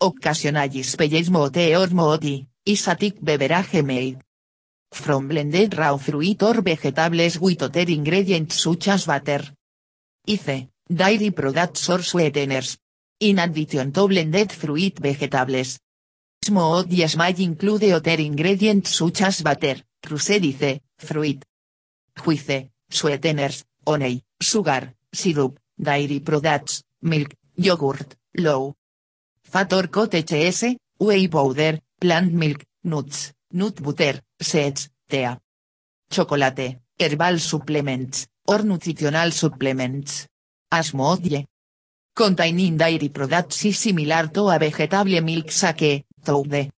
occasionallis pelleismo teor modi, isatic beverage made. From blended raw fruit or vegetables with other ingredients such as butter. Ice, dairy products or sweeteners. In addition to blended fruit vegetables. Small odies may include other ingredients such as butter, rusedice, fruit. Juice, sweeteners, honey, sugar, syrup, dairy products, milk, yogurt, low. Fat or cottage S, whey powder, plant milk, nuts, nut butter, seeds, tea. Chocolate, herbal supplements, or nutritional supplements. Asmodie. Containing dairy products is similar to a vegetable milk sake, toude.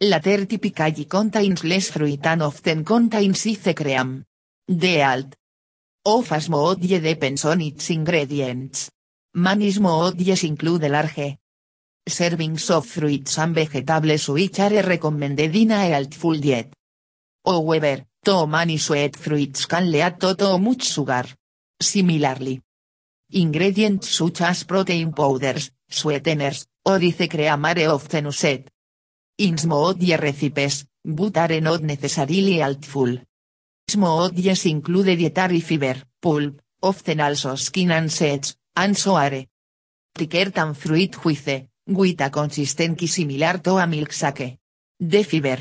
Latter typically contains less fruit and often contains ice cream. The alt. Of asmodie depends on its ingredients. Manismodies include large servings of fruits and vegetables which are recommended in a healthful diet. However, too many sweet fruits can lead to too much sugar. Similarly, ingredients such as protein powders, sweeteners, or ice cream are often used. In smoothie recipes, but are not necessarily healthful. Smoothies include dietary fiber, pulp, often also skin and seeds, and so are. Thicker than fruit juice, with a consistency similar to a milkshake. The fiber.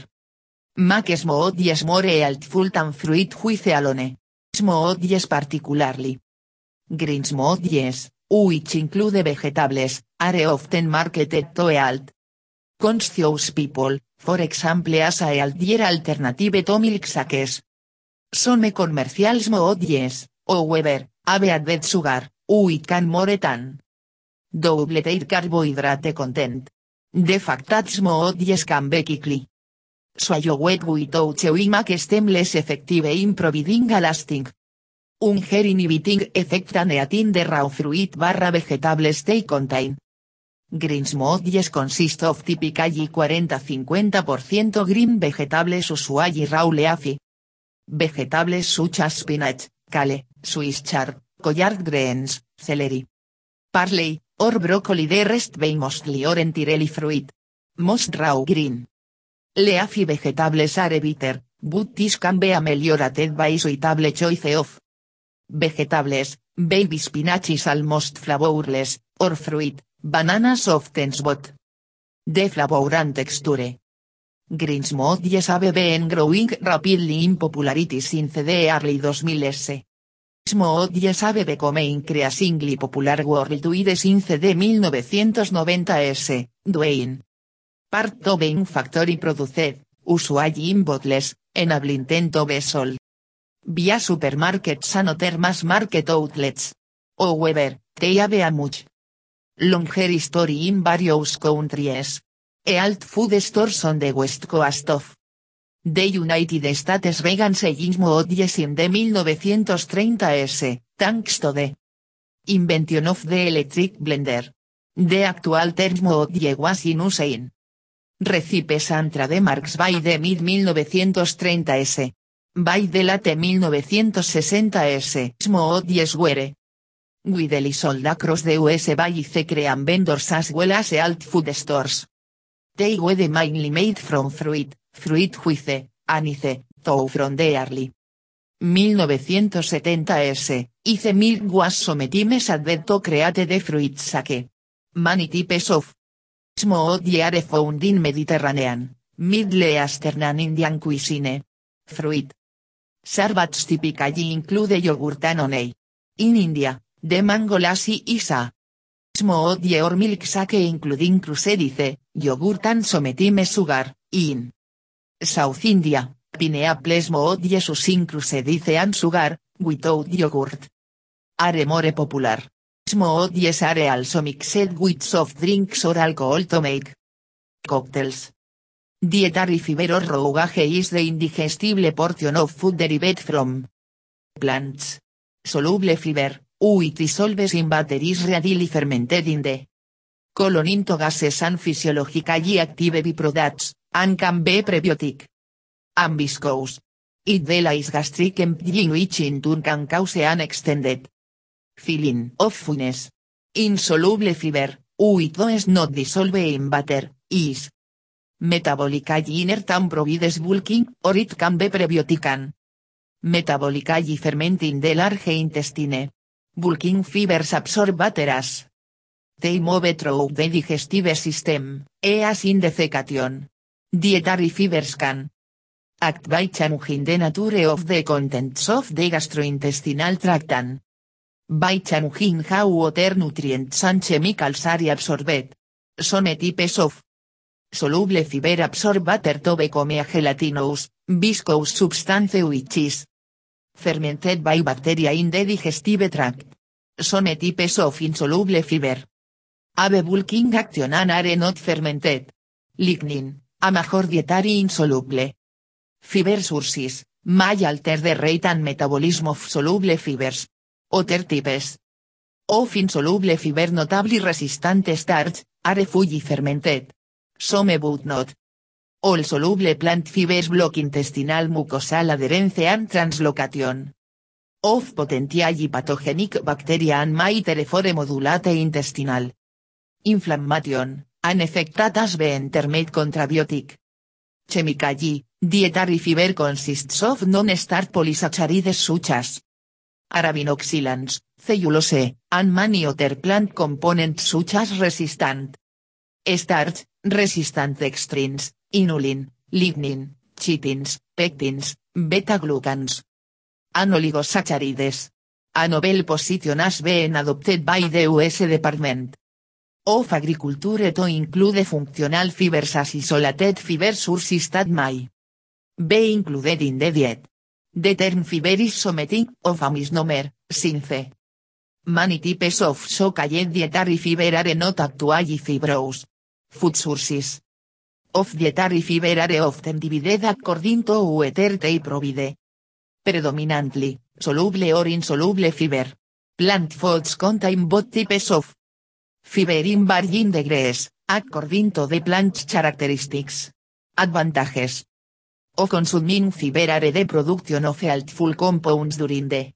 Make smoothies more healthful than fruit juice alone. Smoothies particularly. Green smoothies, which include vegetables, are often marketed to health. Conscious people, for example as a healthier alternative to milkshakes. Some commercial smoothies, however, have added sugar, can more than double their carbohydrate content. The fact that smoothies can be quickly swallowed without chewing make them less effective in providing a lasting inhibiting effect and the raw fruit barra vegetables they contain. Green smoothies consist of typically 40-50% green vegetables usually raw leafy. Vegetables such as spinach, kale, Swiss chard, collard greens, celery, parsley, or broccoli the rest being mostly or entirely fruit. Most raw green. Leafy vegetables are bitter, but this can be ameliorated by suitable choice of vegetables, baby spinach is almost flavorless, or fruit, bananas often but the flavor and texture. Green smoothies have been growing rapidly in popularity since the early 2000s. Smoothies have become increasingly popular worldwide since the 1990s, Dwayne. Part of factory produced, usually in bottles, enabling them to sold via supermarkets and other market outlets. However, they have a much longer history in various countries. Health food stores on the west coast of the United States began selling smoothies in the 1930s, thanks to the invention of the electric blender. The actual term smoothie was in use in recipes and trademarks by the mid-1930s. By the late 1960s, smoothies were widely sold across the US by the cream vendors as well as health food stores. They were mainly made from fruit, fruit juice, anice, tow from early 1970s, ice milk was sometimes added to create the fruit sake. Many types of smoothie are found in Mediterranean, Middle Eastern and Indian cuisine. Fruit Sarbats typically include yogurt and honey. In India, the mango lassi is a smoothie or milkshake including crusedice, yogurt and sometimes sugar, in South India, pineapple smoothies using crusedice and sugar, without yogurt. Are more popular. Smooth yes are also mixed with soft drinks or alcohol to make cocktails. Dietary fiber or roughage is the indigestible portion of food derived from plants. Soluble fiber, which dissolves in batteries readily fermented in the colon into gases and physiologically active byproducts, and can be prebiotic. And viscous. It delays gastric emptying which in turn can cause an extended feeling of fullness. Insoluble fiber, which does not dissolve in butter, is metabolically inert and provides bulking, or it can be prebiotic and metabolically fermenting the large intestine. Bulking fibers absorb as they move through the digestive system, eas in defecation. Dietary fibers can act by changing the nature of the contents of the gastrointestinal tract and by changing how water nutrients and chemicals are absorbed. Some types of soluble fiber absorb butter to become a gelatinous, viscous substance which is fermented by bacteria in the digestive tract. Some types of insoluble fiber have bulking action and are not fermented. Lignin, a major dietary insoluble fiber sources, may alter the rate and metabolism of soluble fibers. Other types of insoluble fiber notably resistant starch, are fully fermented. Some but not. All soluble plant fibers block intestinal mucosal adherence and translocation of potentially pathogenic bacteria and may therefore modulate intestinal inflammation, an effect that has been contrabiotic. Chemically, dietary fiber consists of non-starch polysaccharides such as arabinoxylans, cellulose, and many other plant components such as resistant starch, resistant dextrins, inulin, lignin, chitins, pectins, beta-glucans, and oligosaccharides. A novel position has been adopted by the US Department of Agriculture to include functional fibers as isolated fiber sources that may be included in the diet. The term fiber is something of a misnomer, since many types of so-called dietary fiber are not actually fibrous. Food sources. Of dietary fiber are often divided according to whether they provide. Predominantly, soluble or insoluble fiber. Plant foods contain both types of fiber in varying degrees, according to the plant's characteristics. Advantages. Of consuming fiber are the production of healthful compounds during the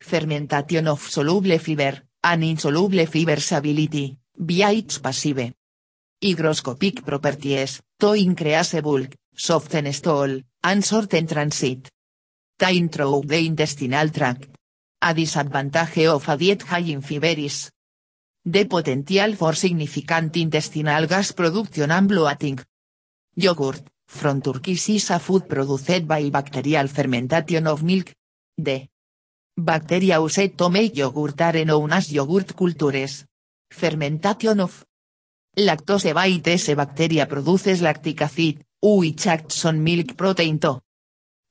fermentation of soluble fiber, and insoluble fiber's ability, via its passive. Hygroscopic properties, to increase bulk, soften stool, and shorten transit. Time through the intestinal tract. A disadvantage of a diet high in fiber the potential for significant intestinal gas production and bloating. Yogurt, from Turkish is a food produced by bacterial fermentation of milk. The bacteria used to make yogurt are known as yogurt cultures. Fermentation of lactose by this bacteria produces lactic acid, which acts on milk protein to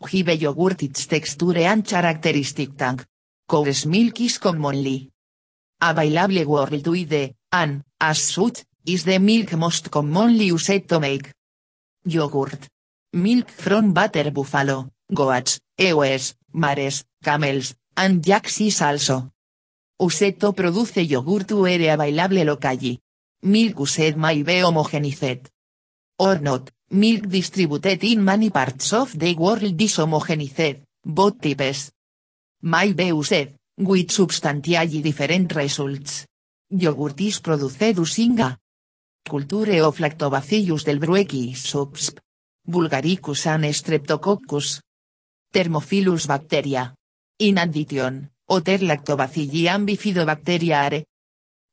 give yogurt its texture and characteristic tang. Cow's milk is commonly available worldwide, and, as such, is the milk most commonly used to make yogurt. Milk from butter buffalo, goats, ewes, mares, camels, and yaks is also used to produce yogurt where available locally. Milk used may be homogenized or not, milk distributed in many parts of the world is homogenized, both types may be used, with substantially different results. Yogurt is produced culture of lactobacillus del Bruechis subsp. Bulgaricus and Streptococcus. Thermophilus bacteria. In addition, other lactobacilli and bifidobacteria are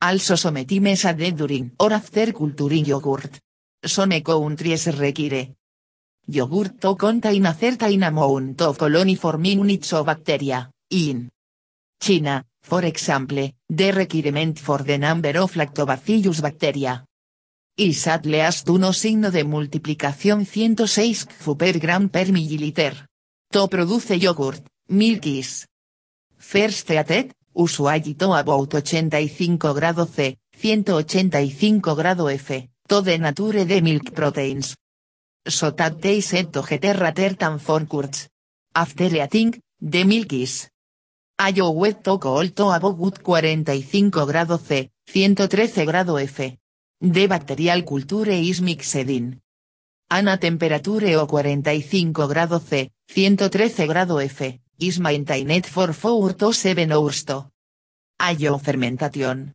also sometimes added during or after culturing yogurt. Some countries require yogurt to contain a certain amount of coloniform units of bacteria, in China, for example, the requirement for the number of lactobacillus bacteria is at least uno signo de multiplicación 106 kfu per gram per milliliter. To produce yogurt, milk is first treated, Usuallito about 85 grado C, 185 grado F, to de nature de milk proteins. So that they said to get Rattertan for curds. After eating, the milk is. Ayo wet to cold to about 45 grado C, 113 grado F. The bacterial culture is mixed in. Ana temperature o 45 grado C, 113 grado F, is maintained for 4 to 7 hours to. Ayo fermentation.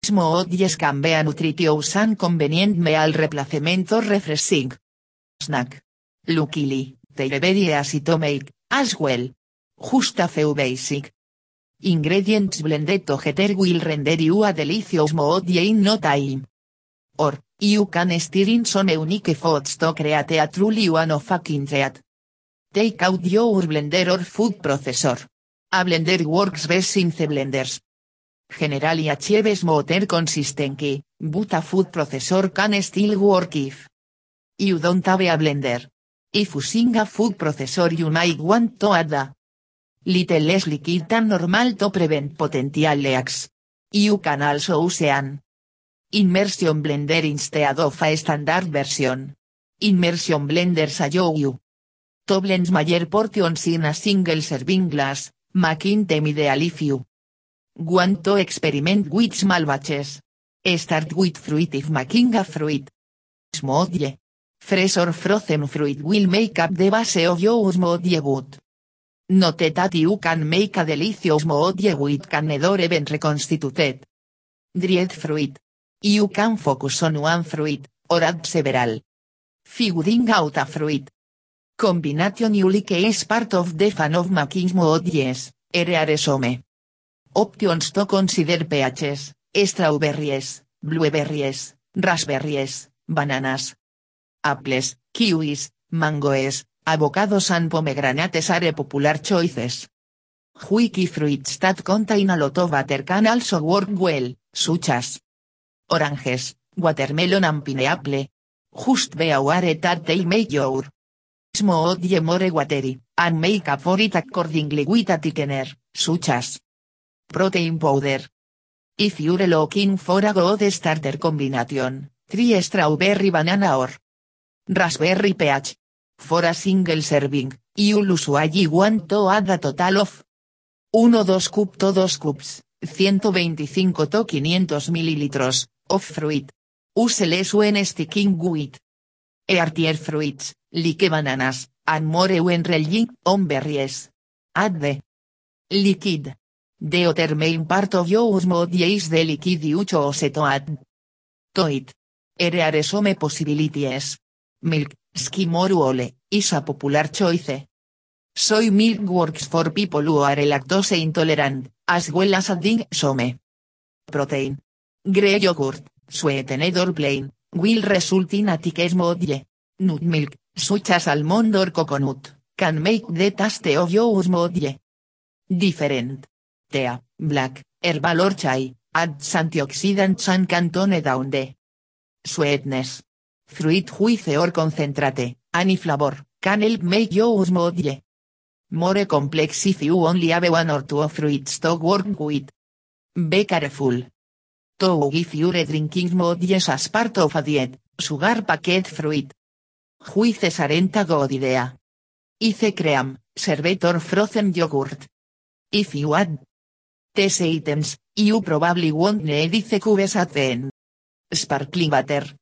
Smo odies cambia nutritious and convenient meal replacement or refreshing. Snack. Luckily, they very easy to make, as well. Just a few basic. Ingredients blended together will render you a delicious smoothie in no time. Or, you can stir in some unique foods to create a truly one of a. Take out your blender or food processor. A blender works best in the blenders. Generally achieves motor consistency, but a food processor can still work if you don't have a blender. If using a food processor you might want to add a little less liquid than normal to prevent potential leaks. You can also use an immersion blender instead of a standard version. Immersion blenders allow you to blend major portions in a single serving glass, making them ideal you want to experiment with small batches. Start with fruit if making a fruit smoothie. Fresh or frozen fruit will make up the base of your smoothie but Note that you can make a delicious smoothie with canned or even reconstituted dried fruit. You can focus on one fruit, or add several. Figuring out a fruit combination unique is part of the fan of making smoothies, RRSome. Options to consider peaches, strawberries, blueberries, raspberries, bananas, apples, kiwis, mangoes, avocados and pomegranates are popular choices. Wiki fruits that contain a lot of butter can also work well, such as oranges, watermelon and pineapple. Just be aware that they make your smoothie more watery, and make up for it accordingly with a thickener, such as protein powder. If you're looking for a good starter combination, try strawberry banana or raspberry peach. For a single serving, you'll usually want to add a total of 1-2 cup to 2 cups, 125 to 500 mililitros, of fruit. Use less when sticking with earthier fruits, like bananas, and more when relying on berries. Add the liquid. The other main part of your smoothie is the liquid you choose to add to it. Here are some possibilities. Milk, skim or ole, is a popular choice. Soy milk works for people who are lactose intolerant, as well as adding some protein. Grey yogurt, sweetened or plain, will result in a thick smoothie. Nut milk, such as almond or coconut, can make the taste of your smoothie different. Tea, black, herbal or chai, adds antioxidants and can tone down the sweetness. Fruit juice or concentrate, any flavor, can help make your smoothie more complex if you only have one or two fruits to work with. Be careful. To give your drinking smoothies as part of a diet, sugar packet fruit. Juices aren't a good idea. Ice cream, sherbet or frozen yogurt. If you add these items, you probably won't need ice cubes at the end. Sparkling butter.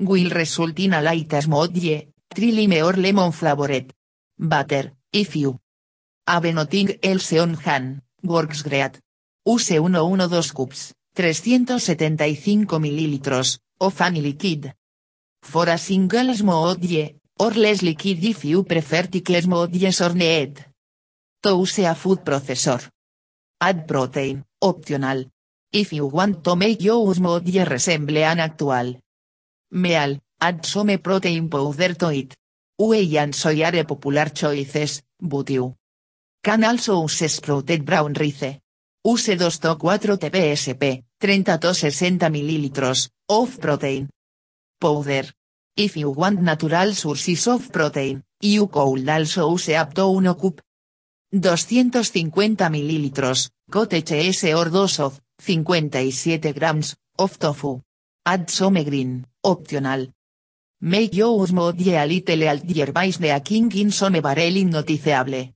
Will result in a light smoothie, trilime or lemon flavored. Butter, if you have nothing else on hand, works great. Use 112 cups, 375 mililitros, of any liquid. For a single smoothie, or less liquid if you prefer thick smoothies or need. To use a food processor. Add protein, optional. If you want to make your smoothie resemble an actual meal, add some protein powder to it. Whey and soy are popular choices, but you can also use sprouted brown rice. Use 2 to 4 TPSP, 30 to 60 mililitros, of protein powder. If you want natural sources of protein, you could also use up to 1 cup. 250 mililitros, cottage S or 2 of, 57 grams, of tofu. Add some green, optional. Make use modie a little altiervais de a king in some barrel noticeable.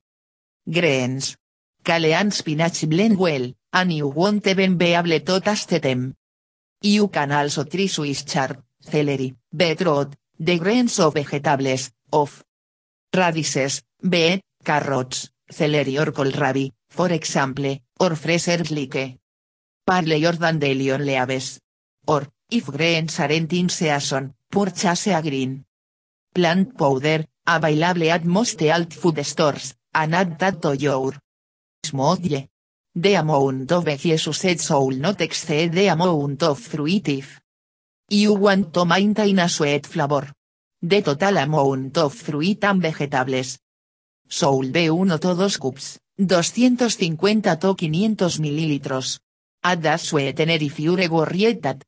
Greens. Kale and spinach blend well, and you won't even be able to taste them. You can also try Swiss chard, celery, beetroot, the grains of vegetables, of radishes, beet, carrots, celery or kohlrabi, for example, or fresh like parley or dandelion leaves. Or, if grains aren't in season, purchase a green plant powder, available at most health food stores, and add that to your smoothie. The amount of veggies soul not exceed the amount of fruit if you want to maintain a sweet flavor. The total amount of fruit and vegetables soul be 1 to 2 cups, 250 to 500 mililitros. Add a sweetener if you worry that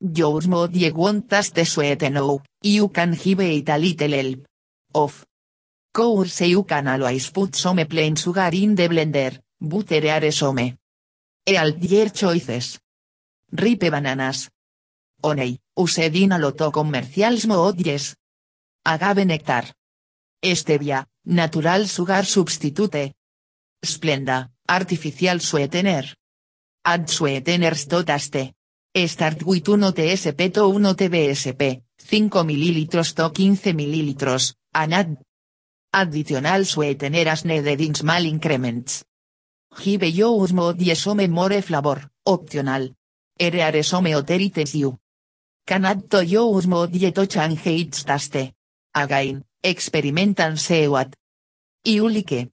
your body won't taste sweetener, you can give it a little help. Of course you can always put some plain sugar in the blender, butter are some. Al dear choices. Ripe bananas. Oney, used in a lot of commercials. Agave nectar. Stevia, natural sugar substitute. Splenda, artificial sweetener. Add sweeteners to taste. Start with 1 TSP to 1 TBSP, 5 ml to 15 ml, and add additional sweetener as needed in small increments. Give use mod some more flavor, optional. Ere some authorities you. Can add to use mod to change its taste. Again, experiment and see what you.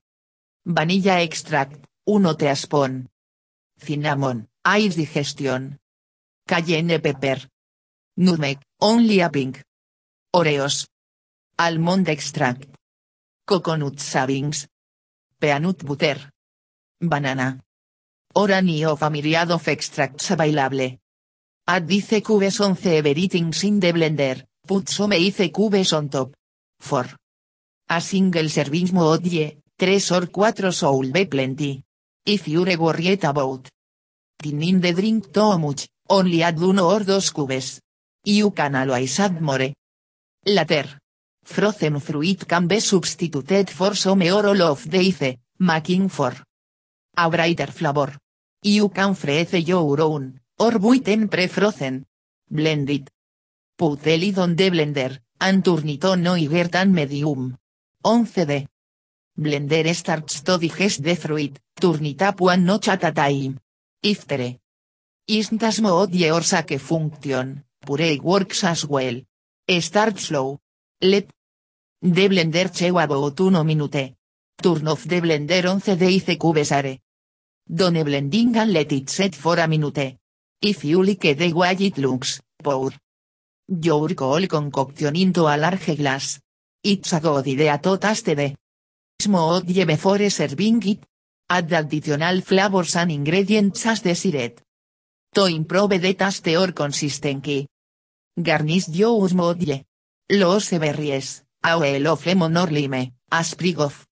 Vanilla extract, 1 teaspoon. Cinnamon, ice digestion. Cayenne pepper. Nutmeg, only a pink. Oreos. Almond extract. Coconut shavings. Peanut butter. Banana. Orani of a myriad of extracts available. Add dice cubes 11 everything in the blender, put some ice cubes on top. For. A single serving modie, 3 or 4 soul be plenty. If you're worried about thinning the drink too much, only add one or dos cubes. You can always add more. Later. Frozen fruit can be substituted for some or all of the ice, making for a brighter flavor. You can freeze your own, or buy them pre-frozen. Blend it. Put the lid on the blender, and turn it on higher than medium. 11d. Blender starts to digest the fruit, turn it up one notch at a time. Iftere. Isn't mode or sake function, puree works as well. Start slow. Let. The blender chew about 1 minute. Turn off the blender 11 de ice cubes are. Done blending and let it set for a minute. If you like the way it looks, pour. Your cold concoction into a large glass. It's a good idea to taste the smoothie before serving it. Add additional flavors and ingredients as desired. To improve the taste or consistency. Garnish your smoothie. Los berries, a oil of lemon or lime, a sprig of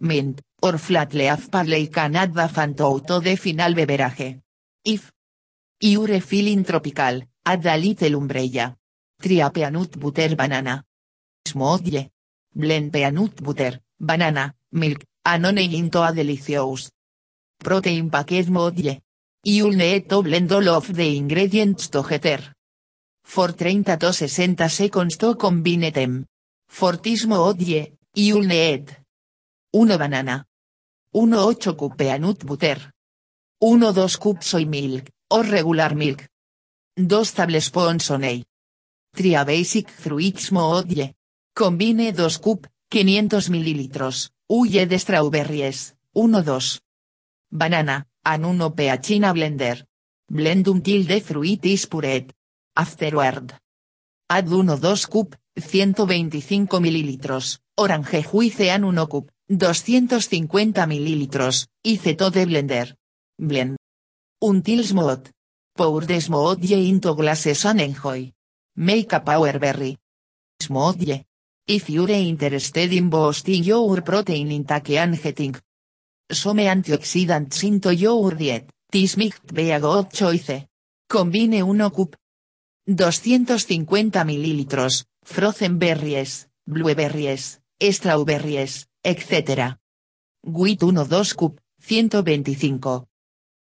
mint, or flat leaf parley can add to the final beverage. If you're feeling tropical, add a umbrella. Tria peanut butter banana. Smoothie. Blend peanut butter, banana, milk, and honey into a delicious protein package smoothie. You'll need to blend all of the ingredients together. For 30 to 60 seconds to combine them. For this smoothie, you'll need 1 banana. 1 8 cup peanut butter. 1 2 cups soy milk, or regular milk. 2 tablespoons honey. Tria basic fruit smoothie. Combine 2 cup, 500 mililitros, huye de strawberries, 1-2. Banana, an 1 pH in a blender. Blend until the fruit is pured. Afterward. Add 1-2 cup, 125 mililitros, orange juice an 1 cup, 250 mililitros, y to de blender. Blend. Until smooth. Pour the smoothie into glasses and enjoy. Make a power berry. Smoothie. If you're interested in boosting your protein intake and getting Some antioxidants into your diet, this might be choice. Combine 1 cup. 250 mililitros, frozen berries, blueberries, strawberries, etc. Wheat 1-2 cup, 125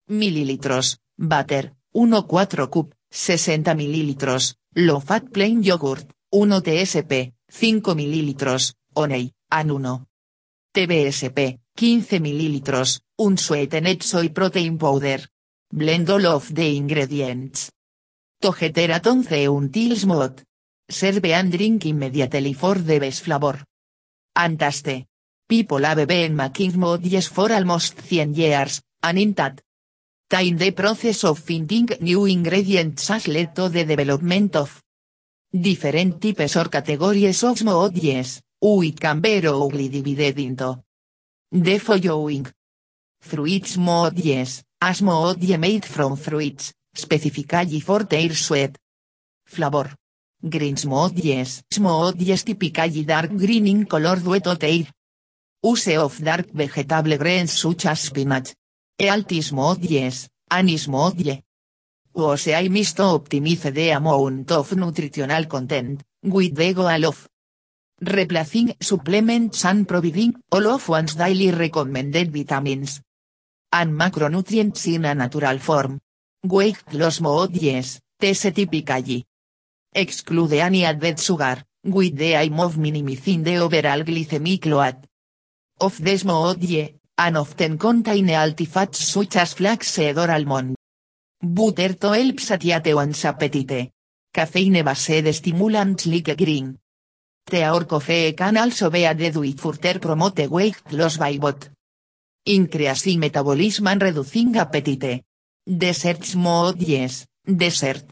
mililitros, butter, 1-4 cup, 60 mililitros, low fat plain yogurt, 1 TSP, 5 mililitros, honey, an 1. TBSP, 15 mililitros, un sweetened soy protein powder. Blend all of the ingredients. Together until smooth. Serve and drink immediately for the best flavor. Antaste. People have been making yes for almost 100 years, and in that time the process of finding new ingredients has led to the development of different types or categories of yes, we can very divided into the following. Fruits yes, as modie made from fruits, specifically for their sweet flavor. Greens modies, modies typically dark green in color due to use of dark vegetable greens such as spinach. Ealtis modies, anis modie. Ose I must optimize the amount of nutritional content, with the goal of replacing supplements and providing all of one's daily recommended vitamins and macronutrients in a natural form. Weight los moodies, tese typically. Exclude any added sugar, with the aim of minimizing the overall glycemic load. Of this moodie, and often contain healthy fats such as flaxseed or almond. Butter to help satiate one's appetite. Caffeine based stimulants like green. Tea or coffee can also be added with further promote weight loss by bot. Increasing metabolism and reducing appetite. Desserts yes, Dessert.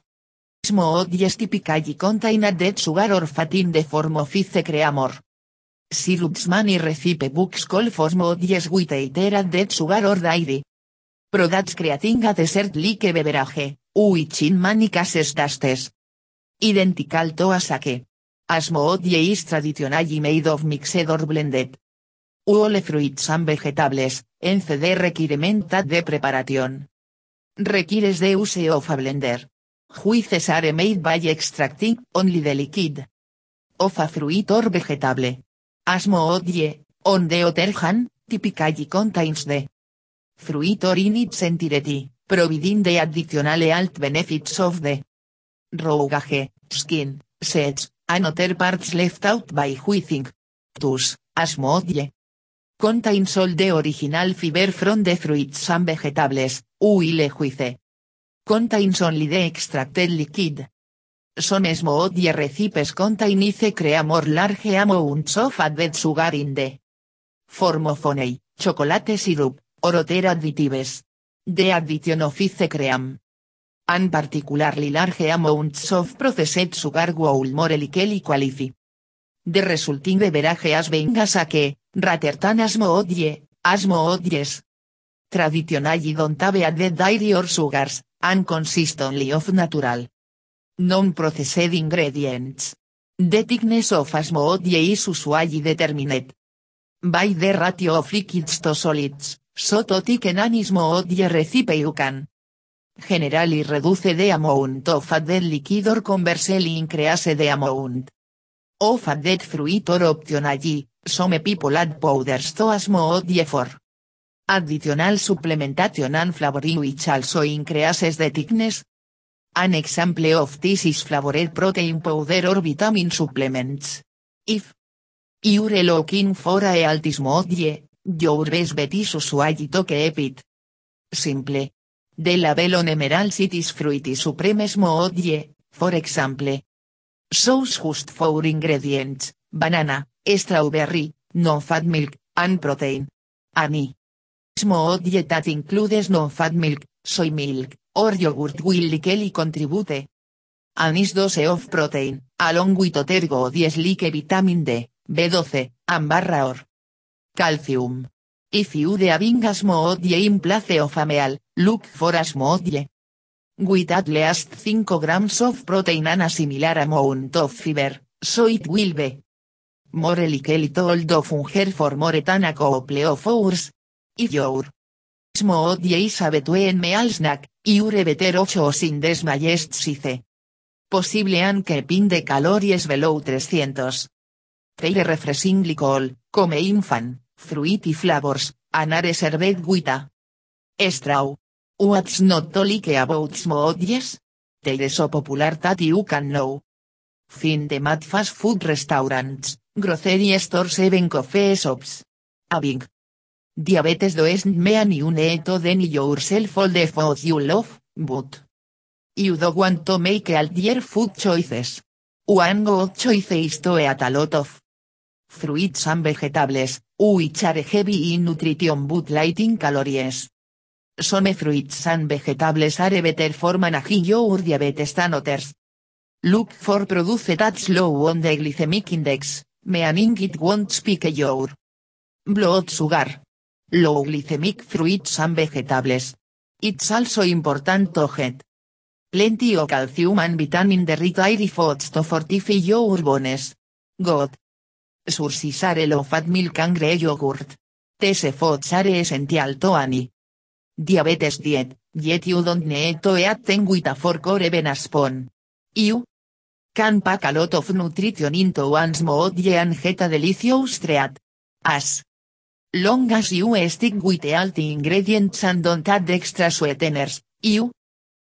yes typically contain added sugar or fat in the form of ice cream or syrups many recipe books call for yes with either added sugar or dairy. Products creating a dessert like beverage, which in many cases identical to a sake. As moodie is traditionally made of mixed or blended all fruits and vegetables, en CD requirement de preparación. Requires de use of a blender. Juices are made by extracting only the liquid of a fruit or vegetable. As moodie, on the other hand, typically contains the fruit or in its entirety, providing the additional health benefits of the roughage, skin, seeds, and other parts left out by whizzing. Thus, as moodie, contains all the original fiber from the fruits and vegetables, uile juice. Contains only the extracted liquid. Some small recipes contain ice cream or large amounts of added sugar in the form of honey, chocolate syrup, or other additives. The addition of ice cream. And particularly large amounts of processed sugar will more likely qualify. The resulting beverage as being as a que, Ratertan asmoodie, asmoodies. Traditionally don't have added dairy or sugars, and consist only of natural. Non-processed ingredients. The thickness of asmoodie is usually determined by the ratio of liquids to solids, so to thick an asmoodie recipe you can generally reduce the amount of added liquid or conversely increase the amount of added fruit or optionally, some people add powders to asmoodie for additional supplementation and flavoring which also increases the thickness. An example of this is flavored protein powder or vitamin supplements. If you're looking for a healthy smoothie, your best bet is to keep it simple. The label on emerald cities fruity supreme smoothie, for example. Sauce just for ingredients, banana, strawberry, non-fat milk, and protein. Ani. Smoothie that includes non-fat milk, soy milk, or yogurt will likely contribute. Anis dose of protein, along with other goodies like vitamin D, B12, and barra or calcium. If you de having a smoothie in place of a look for a smoothie. With at least 5 grams of protein and a similar amount of fiber, so it will be more likely told of hunger for more than a couple of hours. y your. Smooth is a between meal snack, iure better 8 sin desmayest sice. Posible anche pin de calories below 300. Teire refreshing glycol, come infan, fruity flavors, anare servet guita. Straw. What's not to like about smoothies? Teire so popular that you can know. Fin de mat fast food restaurants, grocery stores even coffee shops. Having. Diabetes doesn't mean you need to deny yourself all the food you love, but you don't want to make all your food choices. One good choice is to eat a lot of fruits and vegetables, which are heavy in nutrition but light in calories. Some fruits and vegetables are better for managing your diabetes than others. Look for produce that low on the glycemic index, meaning it won't spike your blood sugar. Low glycemic fruits and vegetables. It's also important to get plenty of calcium and vitamin the foods to fortify your bones. God. Sources are low fat milk and grey yogurt. These foods are essential to any diabetes diet, yet you don't need to eat them with a fork or. You can pack a lot of nutrition into one smoothie and get a delicious treat. As long as you stick with healthy ingredients and don't add extra sweeteners, you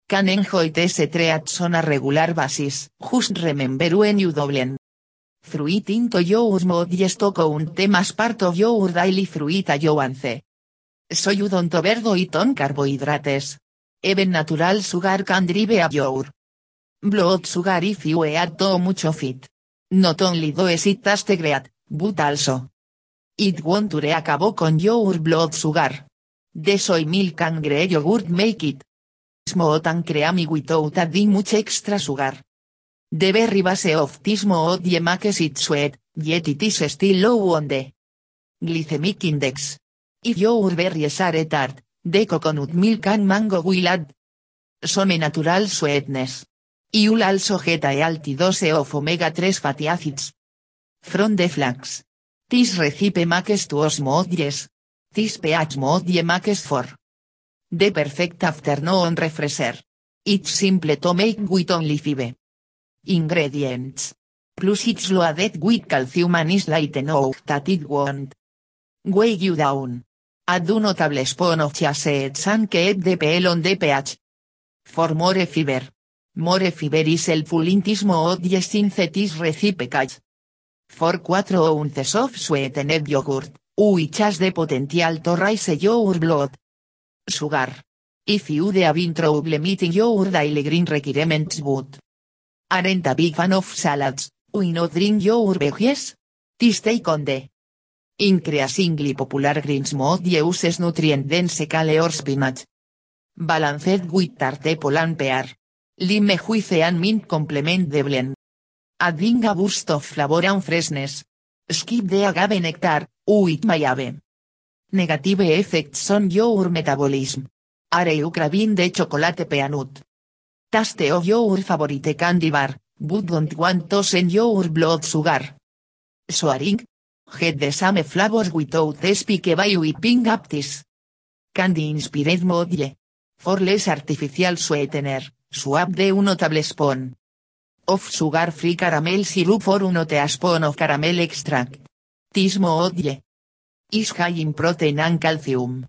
can enjoy these treats on a regular basis. Just remember when you double fruit into your smoothies to count them as part of your daily fruit allowance. So you don't overdo it on carbohydrates. Even natural sugar can drive up your blood sugar if you eat too much of it. Not only does it taste great, but also it won't acabó con your blood sugar. The soy milk and grey yogurt make it smooth and creamy without adding much extra sugar. The very base of this smoothie makes it sweet, yet it is still low on the glycemic index. If your berries are tart, the coconut milk and mango will add some natural sweetness. You'll also get a healthy dose of omega-3 fatty acids from the flax. This recipe makes to smoothies. This pH smoothie makes for the perfect afternoon refresher. It's simple to make with only five ingredients. Plus it's loaded with calcium and is light enough that it won't weigh you down. Add a notable spoon of chia seeds and keep the peel on the pH. For more fiber. More fiber is helpful in this smoothie synthesis recipe catch. For 4 ounces of sweetened yogurt, which has the potential to raise your blood sugar. If you have been trouble meeting your daily green requirements but aren't a big fan of salads, why not drink your veggies? This take on the increasingly popular green smoothie uses nutrient-dense kale or spinach. Balanced with tarte and pear. Lime juice and mint complement the blend. Adding a burst of flavor and freshness. Skip the agave nectar, with my ave. Negative effects on your metabolism. Are you craving the chocolate peanut? Taste of your favorite candy bar, but don't want to send your blood sugar. Soaring? Get the same flavors without spike by whipping up this. Candy inspired modie. For less artificial sweetener, swap de un notable spoon of sugar-free caramel syrup for un teaspoon of caramel extract. This modie is high in protein and calcium.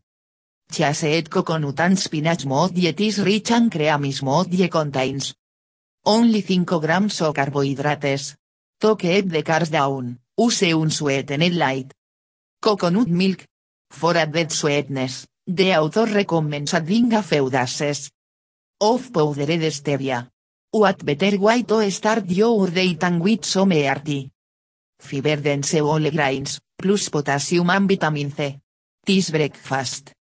Chaseed coconut and spinach modie is rich and creamy smoothie contains only 5 grams of carbohydrates. To keep the carbs down, use un sweetened light coconut milk. For added sweetness, the author recommends adding a few days of powdered stevia. What better way to start your day than with some hearty fiber dense whole grains, plus potassium and vitamin C. This breakfast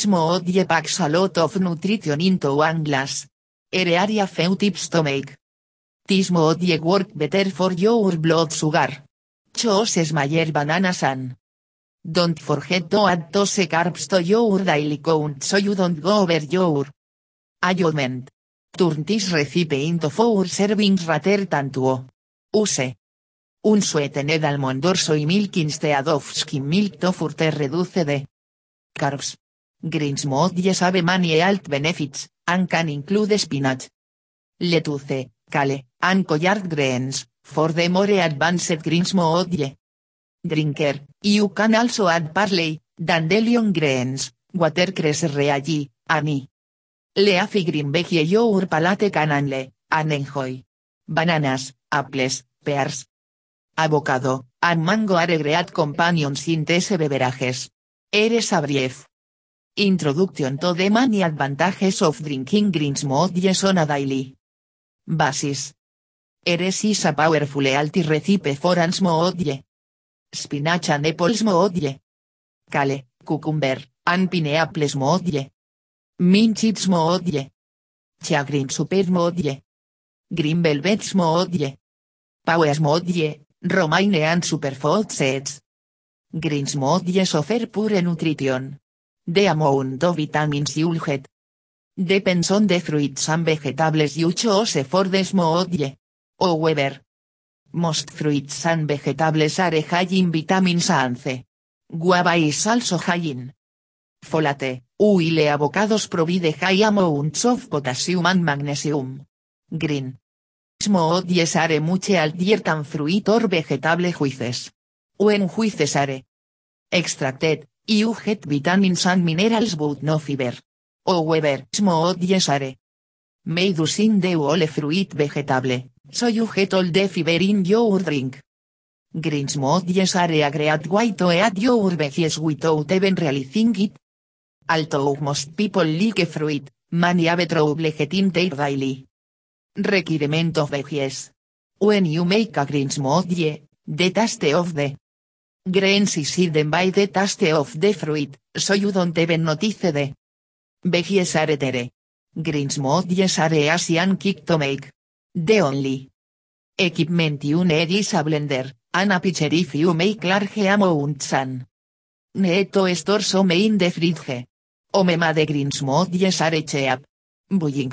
smoothie packs a lot of nutrition into one glass. Here are a few tips to make. This smoothie work better for your blood sugar. Choose smaller bananas and don't forget to add those carbs to your daily count so you don't go over your allotment. Turn this recipe into four servings rather than two. Use un sweetened almond or soy milk instead of skim milk to further reduce the Carbs. Greens moddies have many alt benefits, and can include spinach. Lettuce, kale, and collard greens, for the more advanced greens modie. Drinker, you can also add parsley, dandelion greens, watercress reagi, ani. Leafy green veggie your palate can anle, and enjoy. Bananas, apples, pears. Avocado, and mango are great companions in these beverages. Eres abrief. Introduction to the many advantages of drinking green smoothies on a daily basis. Eres is a powerful healthy recipe for an smoothie. Spinach and apple smoothie. Kale, cucumber, and pineapple smoothie. Mint chip smoothie. Chia green super smoothie. Green velvet smoothie. Power smoothie, romaine and superfood sets. Green smoothies offer pure nutrition. The amount of vitamins you'll get. Depends on the fruits and vegetables you choose for the smoothie. However, most fruits and vegetables are high in vitamins and C. Guava is also high in folate, while avocados provide high amounts of potassium and magnesium. Green smoothies are much healthier than fruit or vegetable juices. When juices are extracted, you get vitamins and minerals but no fiber. However, smoothies are made using the whole fruit vegetable, so you get all the fiber in your drink. Green smoothies are a great way to add your veggies without even realizing it. Although most people like fruit, many have trouble getting their daily requirement of veggies. When you make a green smoothie, the taste of the grains is hidden by the taste of the fruit, so you don't even notice the veggies are there. Green smoothies are Asian kick to make. The only equipment you need is a blender, and a pitcher if you make large amounts and need to store some in the fridge. Omema de green smoothies are cheap. Bullying.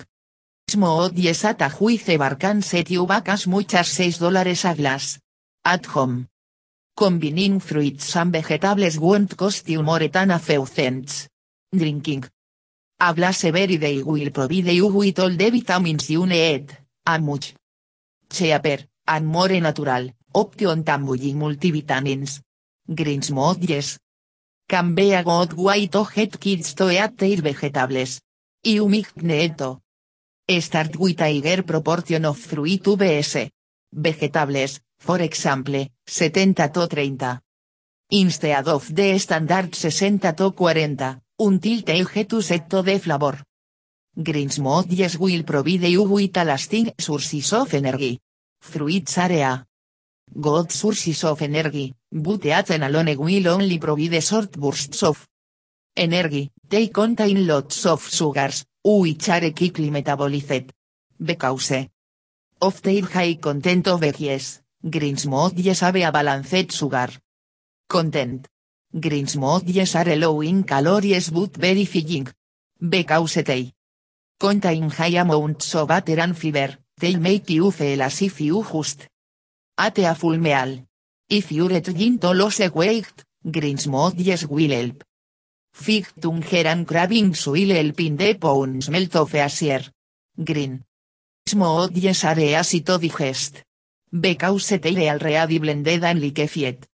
Smoothies at a juice bar can set you back as much as 6 dólares a glass. At home. Combining fruits and vegetables won't cost you more than a few cents. Drinking. A glass every day will provide you with all the vitamins you need, and much cheaper, and more natural, option buying multivitamins. Green smoothies. Can be a good kids to eat their vegetables. You might need to start with a proportion of fruit vs. vegetables, for example, 70 to 30. Instead of the standard 60 to 40, until they get to set to flavor. Green smoothies will provide you with a lasting sources of energy. Fruits area. Good sources of energy, but eaten alone will only provide short bursts of energy, they contain lots of sugars, which are quickly metabolized. Because of their high content of veggies, green smoothies have a balanced sugar content. Green smoothies are low in calories but very filling. Because they contain high amounts of butter and fiber, they make you feel as if you just ate a full meal. If you're trying to lose weight, will help. Fichtunger and cravings will help in the pounds melt of easier. Green smoothies are easy to digest. Because they are blended and liquefied.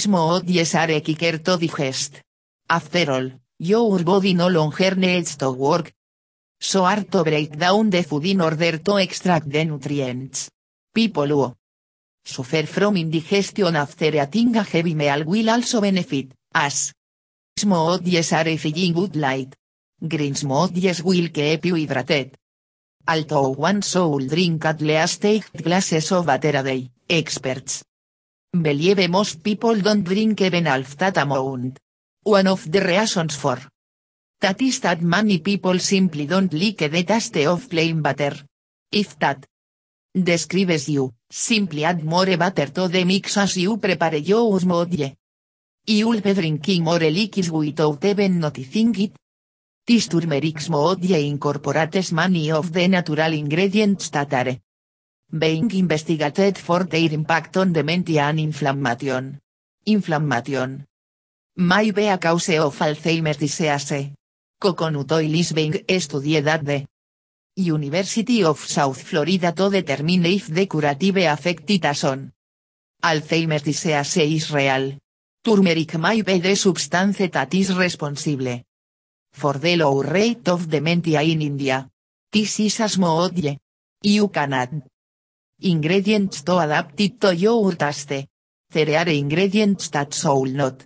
Smoothies are quicker to digest. After all, your body no longer needs to work. So hard to break down the food in order to extract the nutrients. People who suffer from indigestion after eating a heavy meal will also benefit, as smoothies are filling good light. Green smoothies will keep you hydrated. Although one should drink at least 8 glasses of water a day, experts believe most people don't drink even half that amount. One of the reasons for that is that many people simply don't like the taste of plain butter. If that describes you, simply add more butter to the mix as you prepare your smoothie. You'll be drinking more liquids without even noticing it. This turmeric smoothie incorporates many of the natural ingredients that are being investigated for their impact on dementia and inflammation. Inflammation. May be a cause of Alzheimer's disease. Coconut oil is being studied at the University of South Florida to determine if the curative affected a son. Alzheimer's disease is real. Turmeric may be the substance that is responsible for the low rate of dementia in India. This is asmoodie. You can add ingredients to adapt it to your taste. There are ingredients that should not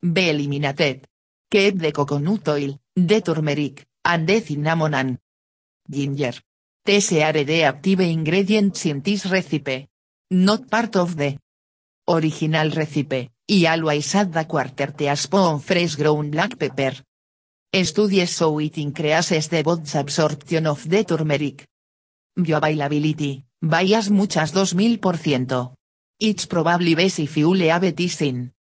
be eliminated. Keep the coconut oil, the turmeric, and the cinnamon and ginger. These are active ingredients in this recipe. Not part of the original recipe, y always add the quarter teaspoon fresh ground black pepper. Studies show it increases the body's absorption of the turmeric. Bioavailability, vayas muchas 2000%. It's probably best if you leave this in.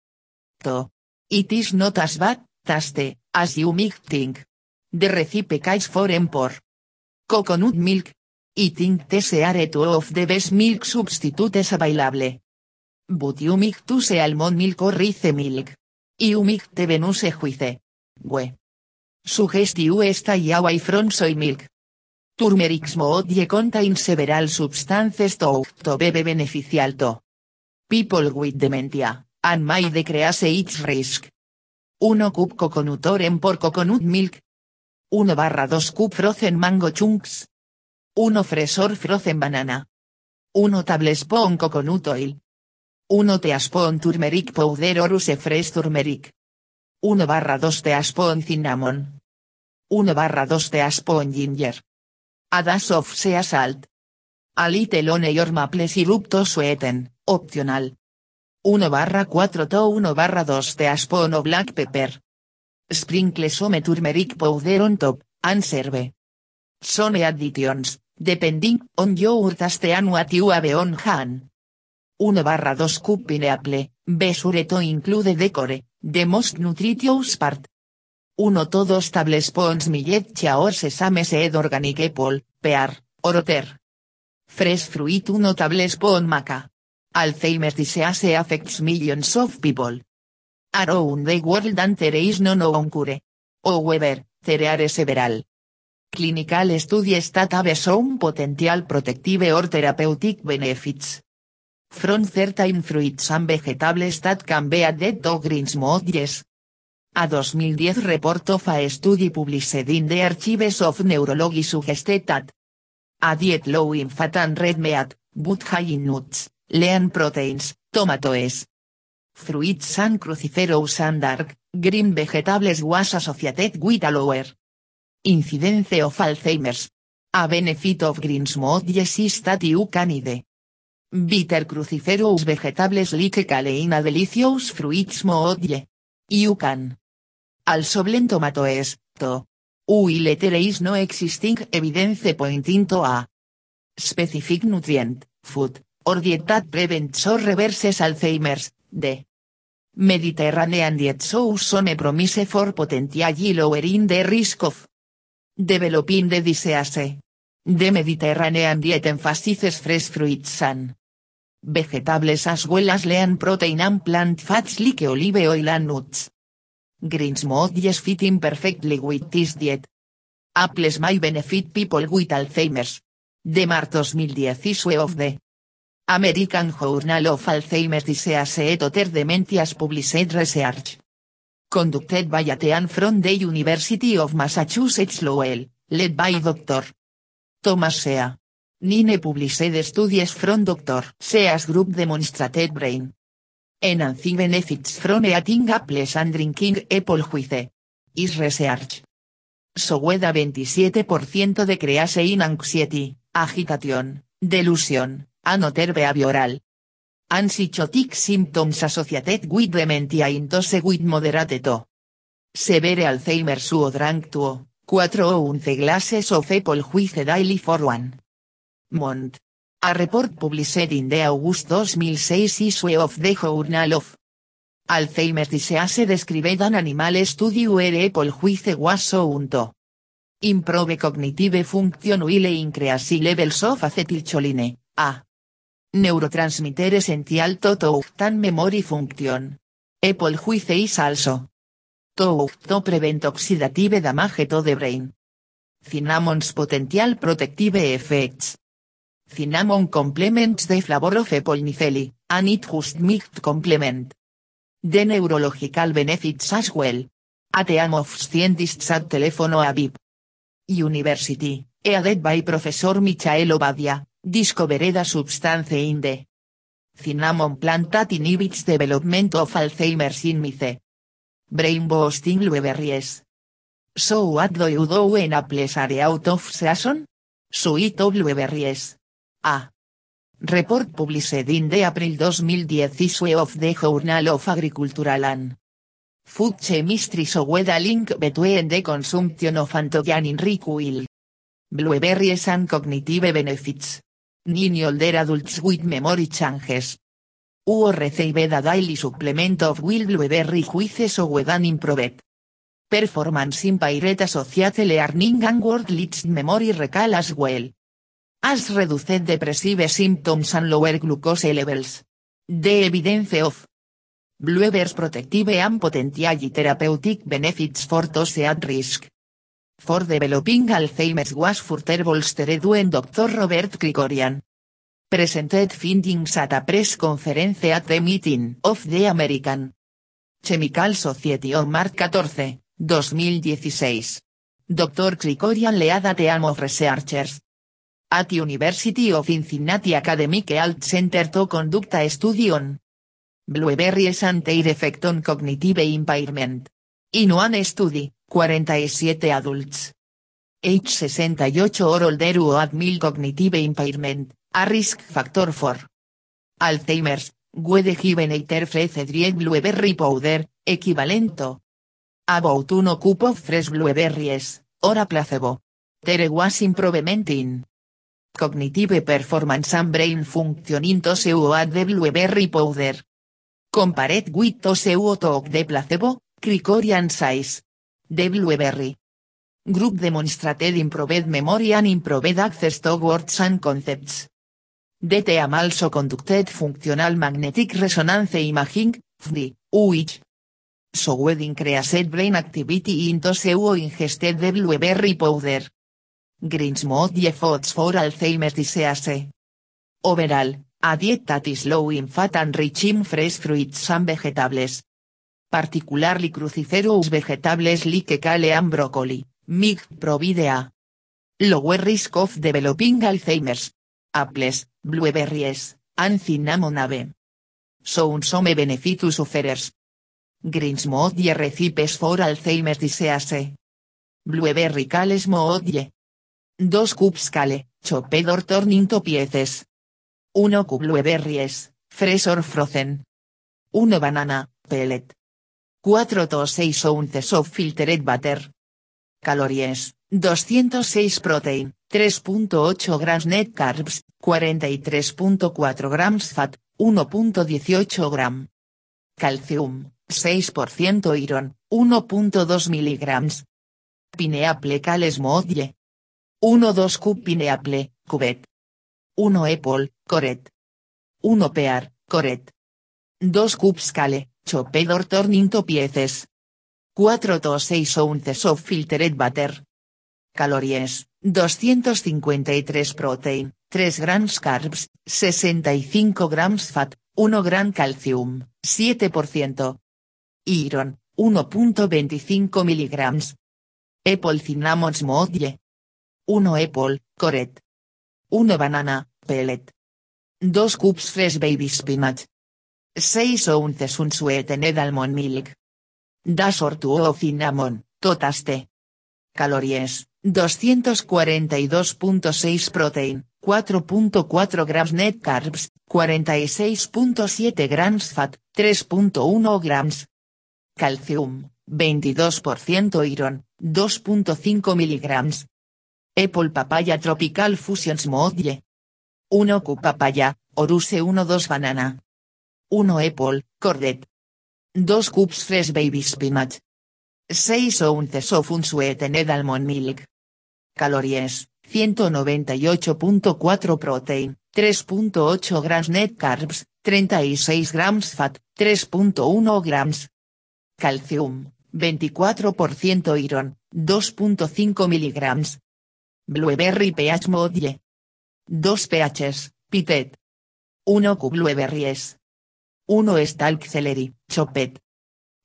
To. It is not as bad, taste, as you might think. The recipe calls for empor. Coconut milk. I think are two of the best milk substitutes available. But you might choose almond milk or rice milk. You might even use juice. We. Suggest you stay away from soy milk. Turmeric smoothie contains several substances to, to be beneficial to people with dementia, and may decrease its risk. 1 cup coconut oren por coconut milk. 1 barra 2 cup frozen mango chunks. 1 fresor frozen banana. 1 tablespoon coconut oil. 1 teaspoon turmeric powder or use fresh turmeric. 1 barra 2 teaspoon cinnamon. 1 barra 2 teaspoon ginger. A dash of sea salt. A little onion or maple syrup to sweeten, opcional. 1 barra 4 to 1 barra 2 teaspoon o black pepper. Sprinkle some turmeric powder on top, and serve. Some additions, depending on your taste and what you have on hand. 1 barra 2 cup pineapple, be sure to include decore, the most nutritious part. 1 to 2 tablespoons millet or sesame seed organic apple, pear, or otter. Fresh fruit 1 tablespoon maca. Alzheimer's disease affects millions of people. Around the world and there is no known cure. However, there are several clinical studies that have shown potential protective or therapeutic benefits. From certain fruits and vegetables that can be added to green smoothies. A 2010 report of a study published in the Archives of Neurology suggested that a diet low in fat and red meat, but high in nuts, lean proteins, tomatoes, fruits and cruciferous and dark, green vegetables was associated with a lower incidence of Alzheimer's. A benefit of green smoothies is that you can bitter cruciferous vegetables like kale in a delicious fruit smoothie. You can also blend tomatoes, to. While there is no existing evidence pointing to a specific nutrient, food, or diet that prevents or reverses Alzheimer's, the Mediterranean diet shows some promise for potentially lowering the risk of developing the disease. The Mediterranean diet emphasizes fresh fruits and vegetables as well as lean protein and plant fats like olive oil and nuts. Green smoothies fit in perfectly with this diet. Apples may benefit people with Alzheimer's. De Mar 2010 issue of the American Journal of Alzheimer's Disease et Other Dementias Published Research. Conducted by Atean from the University of Massachusetts Lowell, led by Dr. Thomas Sea. Nine published studies from Dr. Sea's group demonstrated brain enhancing benefits from eating apples and drinking apple juice. Is research. Soweda 27% de crease in anxiety, agitation, delusion, and other behavioral psychotic symptoms associated with dementia intose with moderate to severe Alzheimer's drank to, 4 o 11 glasses of apple juice daily for one month. A report published in the August 2006 issue of the Journal of Alzheimer's Disease described an animal study where apple juice was shown to improve cognitive function while increase levels of acetylcholine, a neurotransmitter essential to to memory function. Apple juice is also. To, to prevent oxidative damage to the brain. Cinnamon's potential protective effects. Cinnamon complements the flavor of apple nicely, and it just might complement. The neurological benefits as well. A team of scientists at Telefono Aviv University, headed by Professor Michael Obadia, discovered a substance in the cinnamon plant that inhibits development of Alzheimer's in mice. Brain boosting blueberries. So what do you do when apples are out of season? Sweet blueberries. A. Report published in the April 2010 issue of the Journal of Agricultural and Food Chemistry showed a link between the consumption of anthocyanin-rich oil, blueberries and cognitive benefits. Nine older adults with memory changes. Who received a daily supplement of wild blueberry juices so an improved performance impaired associated learning and word list memory recall as well. As reduced depressive symptoms and lower glucose levels. The evidence of Blueberries protective and potentially therapeutic benefits for those at risk. For developing Alzheimer's was further bolstered when Dr. Robert Krikorian presented findings at a press conference at the meeting of the American Chemical Society on March 14, 2016. Dr. Krikorian lead a team of researchers at University of Cincinnati Academic Health Center to conduct a study on Blueberries and their effect on cognitive impairment. In one study, 47 adults. Age 68 or older who had mild cognitive impairment, a risk factor for Alzheimer's, were given either fresh blueberry powder, equivalent to about one cup of fresh blueberries, or a placebo. There was improvement in cognitive performance and brain function in those who had the blueberry powder. Compared with those who took the placebo, Krikorian size. The blueberry group demonstrated improved memory and improved access to words and concepts. Team also conducted functional magnetic resonance imaging, FDI, which showed increased brain activity in those who ingested the blueberry powder. Greensmode efforts for Alzheimer's disease. Overall, a diet that is low in fat and rich in fresh fruits and vegetables. Particularly cruciferous vegetables like kale and broccoli, mig provide a lower risk of developing Alzheimer's. Apples, blueberries, and cinnamon have shown some benefit to sufferers. Greensmode recipes for Alzheimer's disease. Blueberry kale smoothie. 2 cups kale, chopped or torn pieces. 1 cup blueberries, fresh or frozen. 1 banana, pellet. 4 to 6 ounces of filtered butter. Calories, 206 protein, 3.8 grams net carbs, 43.4 grams fat, 1.18 gram. Calcium, 6% iron, 1.2 miligrams. Pineapple cales modie. 1-2 cup pineapple, cubet. 1 apple, coret. 1 pear, coret. 2 cups cale, chopped or torn into pieces. 4 to 6 ounces of filtered butter. Calories, 253 protein, 3 grams carbs, 65 grams fat, 1 gran calcium, 7%. Iron, 1.25 miligrams. Apple cinnamon smoothie. 1 apple, coret. 1 banana, pellet. 2 cups fresh baby spinach. 6 ounces unsweetened almond milk. Das or of cinnamon, totaste. Calories, 242.6 protein, 4.4 grams net carbs, 46.7 grams fat, 3.1 grams. Calcium, 22% iron, 2.5 miligrams. Apple papaya tropical fusion smoothie. 1 cup papaya, oruse 1-2 banana. 1 apple, cordet. 2 cups fresh baby spinach. 6 ounces of unsweetened almond milk. Calories, 198.4 protein, 3.8 grams net carbs, 36 grams fat, 3.1 grams. Calcium, 24% iron, 2.5 miligrams. Blueberry pH modie. 2 pHs, pitet. 1 cub blueberries. 1 stalk celery, chopet.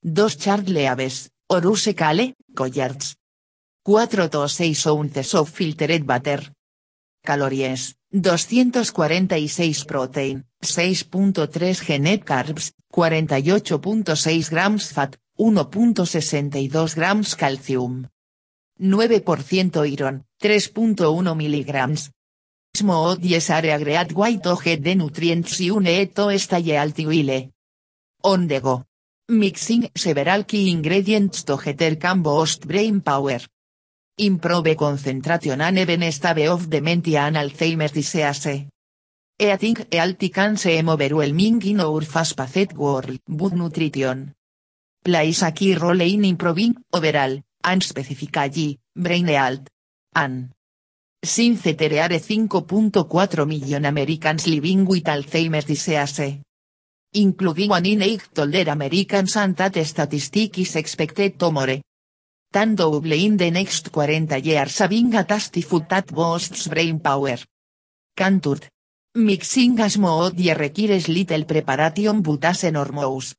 2 chard leaves, oruse cale, collards. 4 to 6 ounces of filtered butter. Calories, 246 protein, 6.3 genet carbs, 48.6 grams fat, 1.62 grams calcium. 9% iron, 3.1 miligrams. Smooth are great white head de nutrients y une eto estalle altiwile. On the go. Mixing several key ingredients to getter can boost brain power. Improve concentration and even stave of dementia and Alzheimer's disease. Eating alti can seem overwhelming in our fast-paced world, but nutrition. Plays a key role in improving, overall, and specifically, brain health. And. Since there are 5.4 million Americans living with Alzheimer's disease. Including one in eight older Americans and that statistic is expected to more. Tan double in the next 40 years having a tasty food that boosts brain power. Cantured. Mixing as mode requires little preparation but as enormous.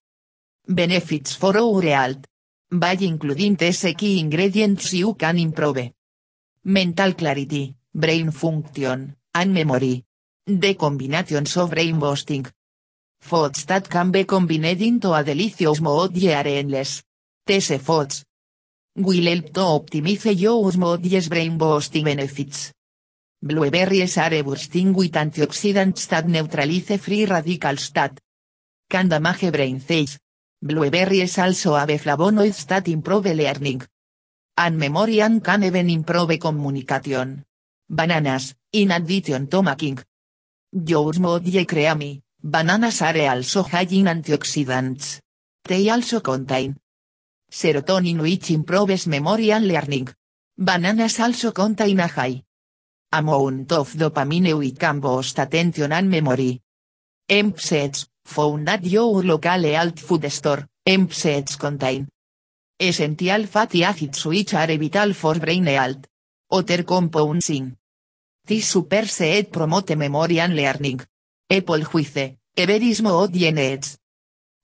Benefits for our health. By including these key ingredients you can improve. Mental clarity, brain function, and memory. The combinations of brain boosting. Foods that can be combined into a delicious mode are endless. These foods, will help to optimize your mood's brain boosting benefits. Blueberries are bursting with antioxidants that neutralize free radicals that can damage brain cells. Blueberries also have flavonoids that improve learning. And memory and can even improve communication. Bananas, in addition to making your smoothie creamy, bananas are also high in antioxidants. They also contain serotonin which improves memory and learning. Bananas also contain a high amount of dopamine which can boost attention and memory. Empsets, found at your local health food store, Empsets contain essential fatty acids which are vital for brain health. Other compounds in this super set promote memory and learning. Apple juice, everismo odienes.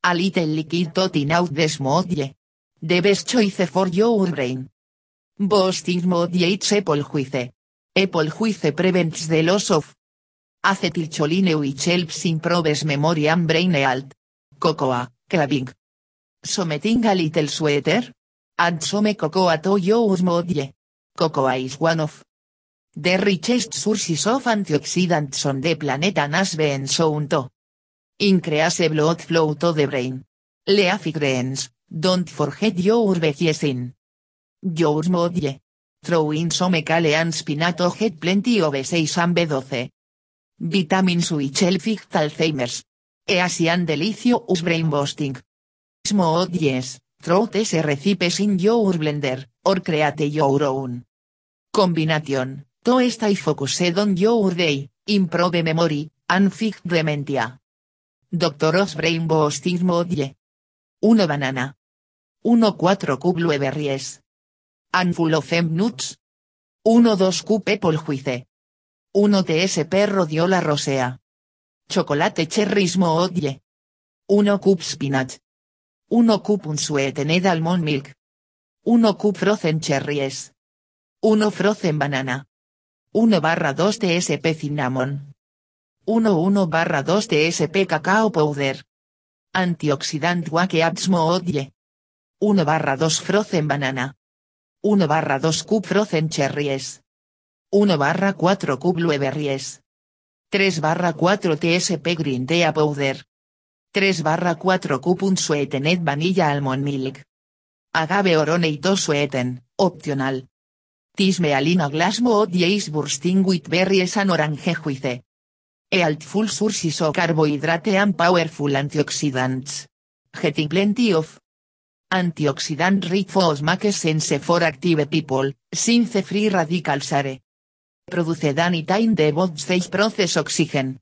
A little liquid totin out the smoothie. The best choice for your brain. Boosting modie it's apple juice. Apple juice prevents the loss of acetylcholine which helps improves memory and brain health. Cocoa, craving. Something a little sweeter? Add some cocoa to your smoothie. Cocoa is one of the richest sources of antioxidants on the planet and has been shown to increase blood flow to the brain. Leafy greens, don't forget your veggies your smoothie. Throw in some kale and spinach to get plenty of B6 and B12. Vitamins which help Alzheimer's. Easian delicious brain boosting. Smoothies, throw these recipes your blender, or create your own. Combination, to stay focused on your day, improve memory, and fight dementia. Doctor's Brain Boosting Smoothie. 1 banana. 1 4 cub blueberries. And full of em nuts. 1 2 cup apple juice. 1 TSP rodiola rosea. Chocolate cherry smoothie. 1 cup spinach. 1 cup unsweetened almond milk. 1 cup frozen cherries. 1 frozen banana. 1 barra 2 TSP cinnamon. 1 1 barra 2 TSP cacao powder. Antioxidant wake up smoothie. 1 barra 2 frozen banana. 1 barra 2 cup frozen cherries. 1 barra 4 cup blueberries. 3 barra 4 TSP green tea powder. 3 barra 4 cup unsweetened vanilla almond milk. Agave oroneito sweeten, optional. Tismealina glass mood is bursting with berries and orange juice. Healthful sources of carbohydrate and powerful antioxidants. Getting plenty of antioxidant rich foods make sense for active people, since free radicals are Produce any time the body process oxygen.